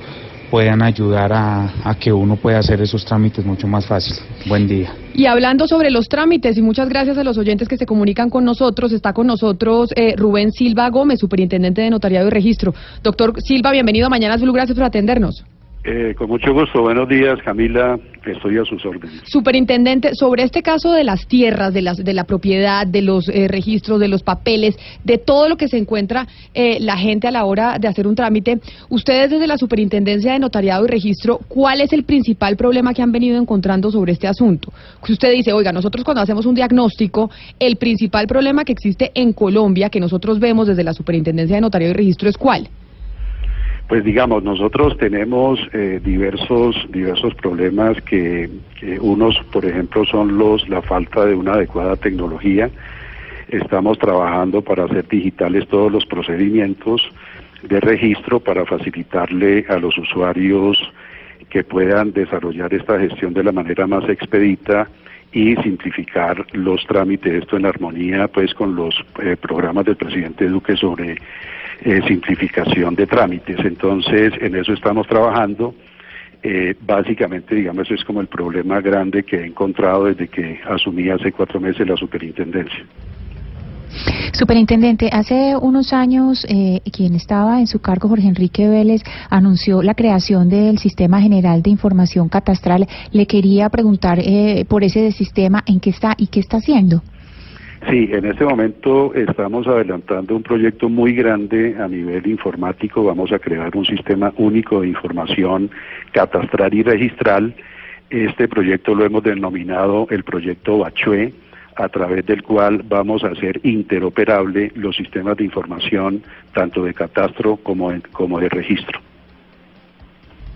puedan ayudar a, que uno pueda hacer esos trámites mucho más fácil. Buen día. Y hablando sobre los trámites, y muchas gracias a los oyentes que se comunican con nosotros, está con nosotros eh, Rubén Silva Gómez, superintendente de Notariado y Registro. Doctor Silva, bienvenido a Mañanas Blue, gracias por atendernos. Eh, con mucho gusto. Buenos días, Camila. Estoy a sus órdenes. Superintendente, sobre este caso de las tierras, de, las, de la propiedad, de los eh, registros, de los papeles, de todo lo que se encuentra eh, la gente a la hora de hacer un trámite, ustedes desde la Superintendencia de Notariado y Registro, ¿cuál es el principal problema que han venido encontrando sobre este asunto? Si usted dice, oiga, nosotros cuando hacemos un diagnóstico, el principal problema que existe en Colombia, que nosotros vemos desde la Superintendencia de Notariado y Registro, ¿es cuál? Pues digamos, nosotros tenemos eh, diversos diversos problemas que, unos, por ejemplo, son los la falta de una adecuada tecnología. Estamos trabajando para hacer digitales todos los procedimientos de registro para facilitarle a los usuarios que puedan desarrollar esta gestión de la manera más expedita y simplificar los trámites, esto en armonía pues con los eh, programas del presidente Duque sobre eh, simplificación de trámites. Entonces, en eso estamos trabajando. Eh, básicamente, digamos, es como el problema grande que he encontrado desde que asumí hace cuatro meses la superintendencia. Superintendente, hace unos años eh, quien estaba en su cargo, Jorge Enrique Vélez, anunció la creación del Sistema General de Información Catastral. Le quería preguntar eh, por ese sistema, ¿en qué está y qué está haciendo? Sí, en este momento estamos adelantando un proyecto muy grande a nivel informático. Vamos a crear un sistema único de información catastral y registral. Este proyecto lo hemos denominado el proyecto Bachue, a través del cual vamos a hacer interoperable los sistemas de información tanto de catastro como como de registro.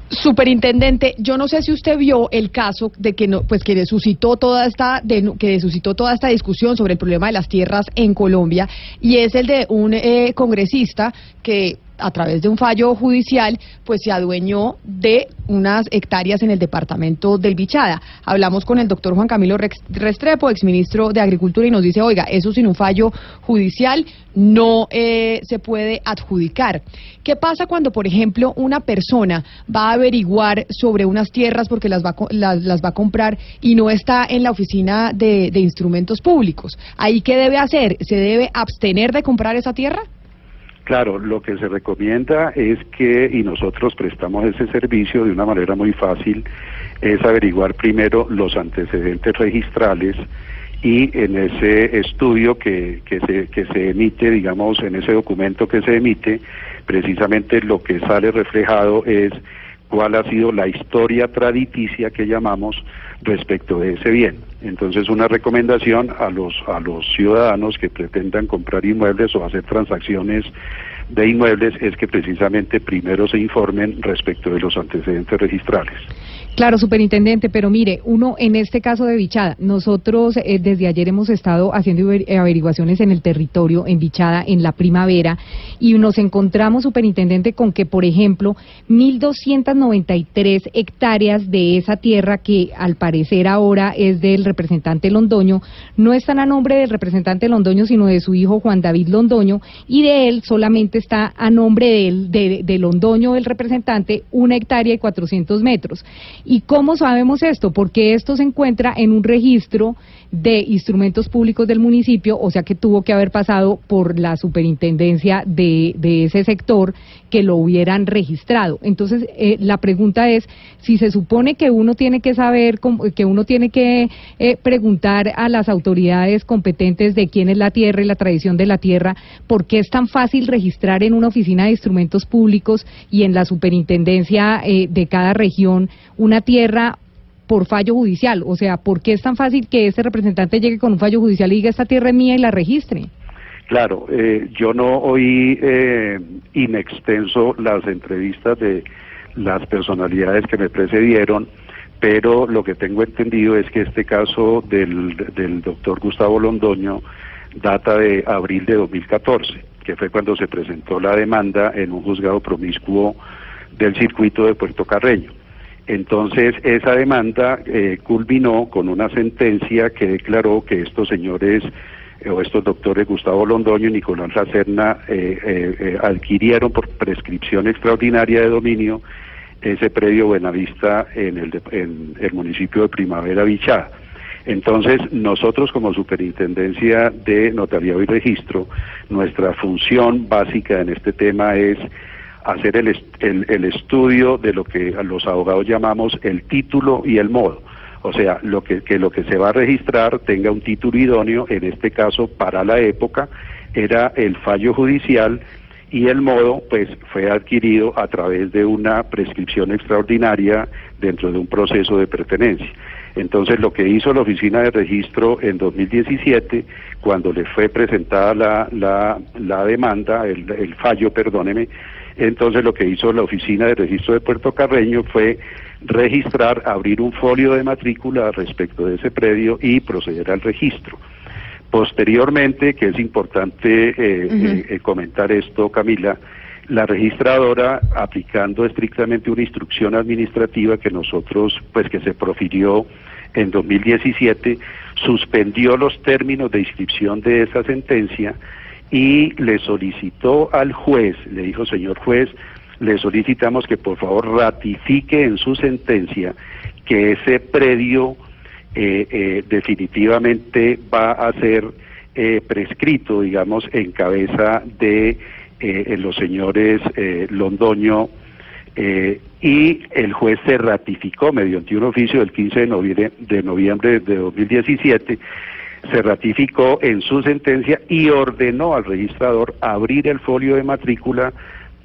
Superintendente, yo no sé si usted vio el caso de que no, pues que suscitó toda esta que suscitó toda esta discusión sobre el problema de las tierras en Colombia y es el de un eh, congresista que a través de un fallo judicial, pues se adueñó de unas hectáreas en el departamento del Bichada. Hablamos con el doctor Juan Camilo Restrepo, exministro de Agricultura, y nos dice, oiga, eso sin un fallo judicial no eh, se puede adjudicar. ¿Qué pasa cuando, por ejemplo, una persona va a averiguar sobre unas tierras porque las va, las, va a comprar y no está en la oficina de, de instrumentos públicos? ¿Ahí qué debe hacer? ¿Se debe abstener de comprar esa tierra? Claro, lo que se recomienda es que, y nosotros prestamos ese servicio de una manera muy fácil, es averiguar primero los antecedentes registrales y en ese estudio que, que, se, que se emite, digamos, en ese documento que se emite, precisamente lo que sale reflejado es cuál ha sido la historia traditicia que llamamos respecto de ese bien. Entonces, una recomendación a los a los ciudadanos que pretendan comprar inmuebles o hacer transacciones de inmuebles es que precisamente primero se informen respecto de los antecedentes registrales. Claro, superintendente, pero mire, uno en este caso de Bichada, nosotros eh, desde ayer hemos estado haciendo averiguaciones en el territorio, en Bichada, en la primavera, y nos encontramos, superintendente, con que, por ejemplo, 1.293 hectáreas de esa tierra que al parecer ahora es del representante Londoño, no están a nombre del representante Londoño, sino de su hijo Juan David Londoño, y de él solamente está a nombre de, él, de Londoño, el representante, una hectárea y 400 metros. ¿Y cómo sabemos esto? Porque esto se encuentra en un registro de instrumentos públicos del municipio, o sea que tuvo que haber pasado por la superintendencia de, ese sector que lo hubieran registrado. Entonces, eh, la pregunta es, si se supone que uno tiene que saber, que uno tiene que eh, preguntar a las autoridades competentes de quién es la tierra y la tradición de la tierra, ¿por qué es tan fácil registrar en una oficina de instrumentos públicos y en la superintendencia eh, de cada región una tierra por fallo judicial. O sea, ¿por qué es tan fácil que ese representante llegue con un fallo judicial y diga esta tierra es mía y la registre? Claro, eh, yo no oí eh, inextenso las entrevistas de las personalidades que me precedieron, pero lo que tengo entendido es que este caso del, del doctor Gustavo Londoño data de abril de 2014, que fue cuando se presentó la demanda en un juzgado promiscuo del circuito de Puerto Carreño. Entonces, esa demanda eh, culminó con una sentencia que declaró que estos señores eh, o estos doctores Gustavo Londoño y Nicolás Lacerna eh, eh, adquirieron por prescripción extraordinaria de dominio ese predio Buenavista en el, en el municipio de Primavera Vichada. Entonces, nosotros como Superintendencia de Notariado y Registro, nuestra función básica en este tema es hacer el, el, el estudio de lo que los abogados llamamos el título y el modo o sea, lo que, que lo que se va a registrar tenga un título idóneo, en este caso para la época era el fallo judicial y el modo pues fue adquirido a través de una prescripción extraordinaria dentro de un proceso de pertenencia. Entonces lo que hizo la oficina de registro en 2017, cuando le fue presentada la, la, la demanda, el, el fallo, perdóneme, entonces lo que hizo la oficina de registro de Puerto Carreño fue registrar, abrir un folio de matrícula respecto de ese predio y proceder al registro. Posteriormente, que es importante eh, eh, eh, comentar esto, Camila, la registradora, aplicando estrictamente una instrucción administrativa que nosotros, pues que se profirió en 2017, suspendió los términos de inscripción de esa sentencia y le solicitó al juez, le dijo, señor juez, le solicitamos que por favor ratifique en su sentencia que ese predio eh, eh, definitivamente va a ser eh, prescrito, digamos, en cabeza de los señores Londoño y el juez se ratificó mediante un oficio del 15 de noviembre de, noviembre de 2017 se ratificó en su sentencia y ordenó al registrador abrir el folio de matrícula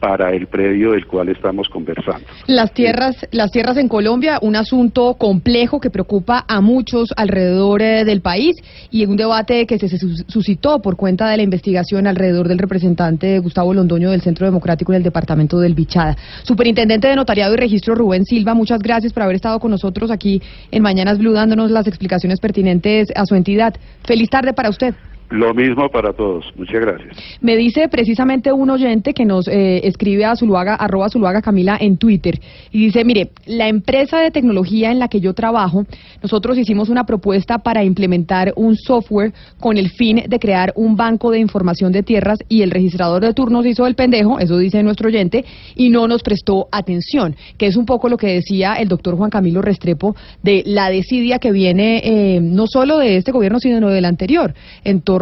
para el predio del cual estamos conversando. Las tierras, las tierras en Colombia, un asunto complejo que preocupa a muchos alrededor eh, del país y en un debate que se suscitó por cuenta de la investigación alrededor del representante Gustavo Londoño del Centro Democrático en el departamento del Bichada. Superintendente de Notariado y Registro Rubén Silva, muchas gracias por haber estado con nosotros aquí en Mañanas Blue dándonos las explicaciones pertinentes a su entidad. Feliz tarde para usted. Lo mismo para todos. Muchas gracias. Me dice precisamente un oyente que nos eh, escribe a Zuluaga, arroba Zuluaga Camila en Twitter y dice, mire, la empresa de tecnología en la que yo trabajo, nosotros hicimos una propuesta para implementar un software con el fin de crear un banco de información de tierras y el registrador de turnos hizo el pendejo, eso dice nuestro oyente, y no nos prestó atención, que es un poco lo que decía el doctor Juan Camilo Restrepo de la desidia que viene eh, no solo de este gobierno, sino del anterior, en torno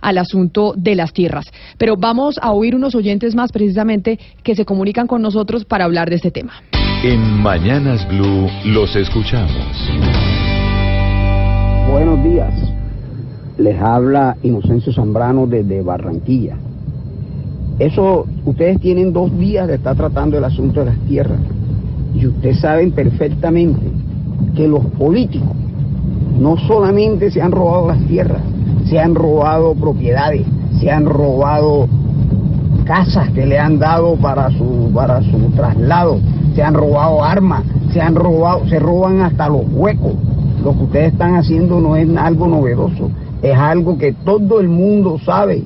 al asunto de las tierras. Pero vamos a oír unos oyentes más precisamente que se comunican con nosotros para hablar de este tema. En Mañanas Blue los escuchamos. Buenos días. Les habla Inocencio Zambrano desde Barranquilla. Eso, ustedes tienen dos días de estar tratando el asunto de las tierras. Y ustedes saben perfectamente que los políticos no solamente se han robado las tierras, se han robado propiedades, se han robado casas que le han dado para su, para su traslado, se han robado armas, se han robado, se roban hasta los huecos. Lo que ustedes están haciendo no es algo novedoso, es algo que todo el mundo sabe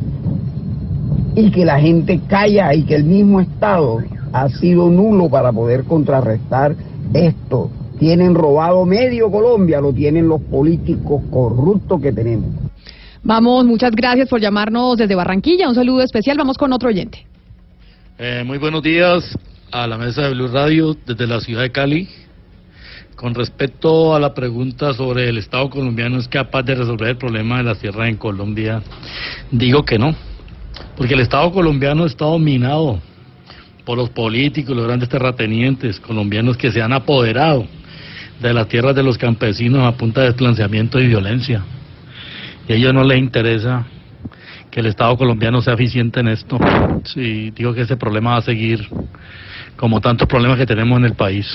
y que la gente calla y que el mismo Estado ha sido nulo para poder contrarrestar esto. Tienen robado medio Colombia, lo tienen los políticos corruptos que tenemos. Vamos, muchas gracias por llamarnos desde Barranquilla. Un saludo especial. Vamos con otro oyente. Eh, muy buenos días a la mesa de Blue Radio desde la ciudad de Cali. Con respecto a la pregunta sobre el Estado colombiano es capaz de resolver el problema de la tierra en Colombia, digo que no, porque el Estado colombiano está dominado por los políticos, los grandes terratenientes colombianos que se han apoderado de las tierras de los campesinos a punta de desplanciamiento y violencia y a ellos no les interesa que el Estado colombiano sea eficiente en esto. Sí, digo que ese problema va a seguir como tantos problemas que tenemos en el país.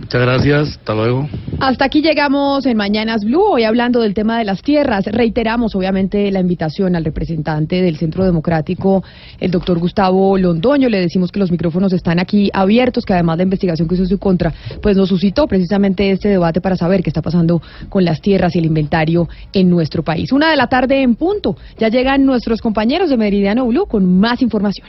Muchas gracias, hasta luego. Hasta aquí llegamos en Mañanas Blue, hoy hablando del tema de las tierras. Reiteramos obviamente la invitación al representante del Centro Democrático, el doctor Gustavo Londoño. Le decimos que los micrófonos están aquí abiertos, que además de investigación que hizo su contra, pues nos suscitó precisamente este debate para saber qué está pasando con las tierras y el inventario en nuestro país. Una de la tarde en punto. Ya llegan nuestros compañeros de Meridiano Blue con más información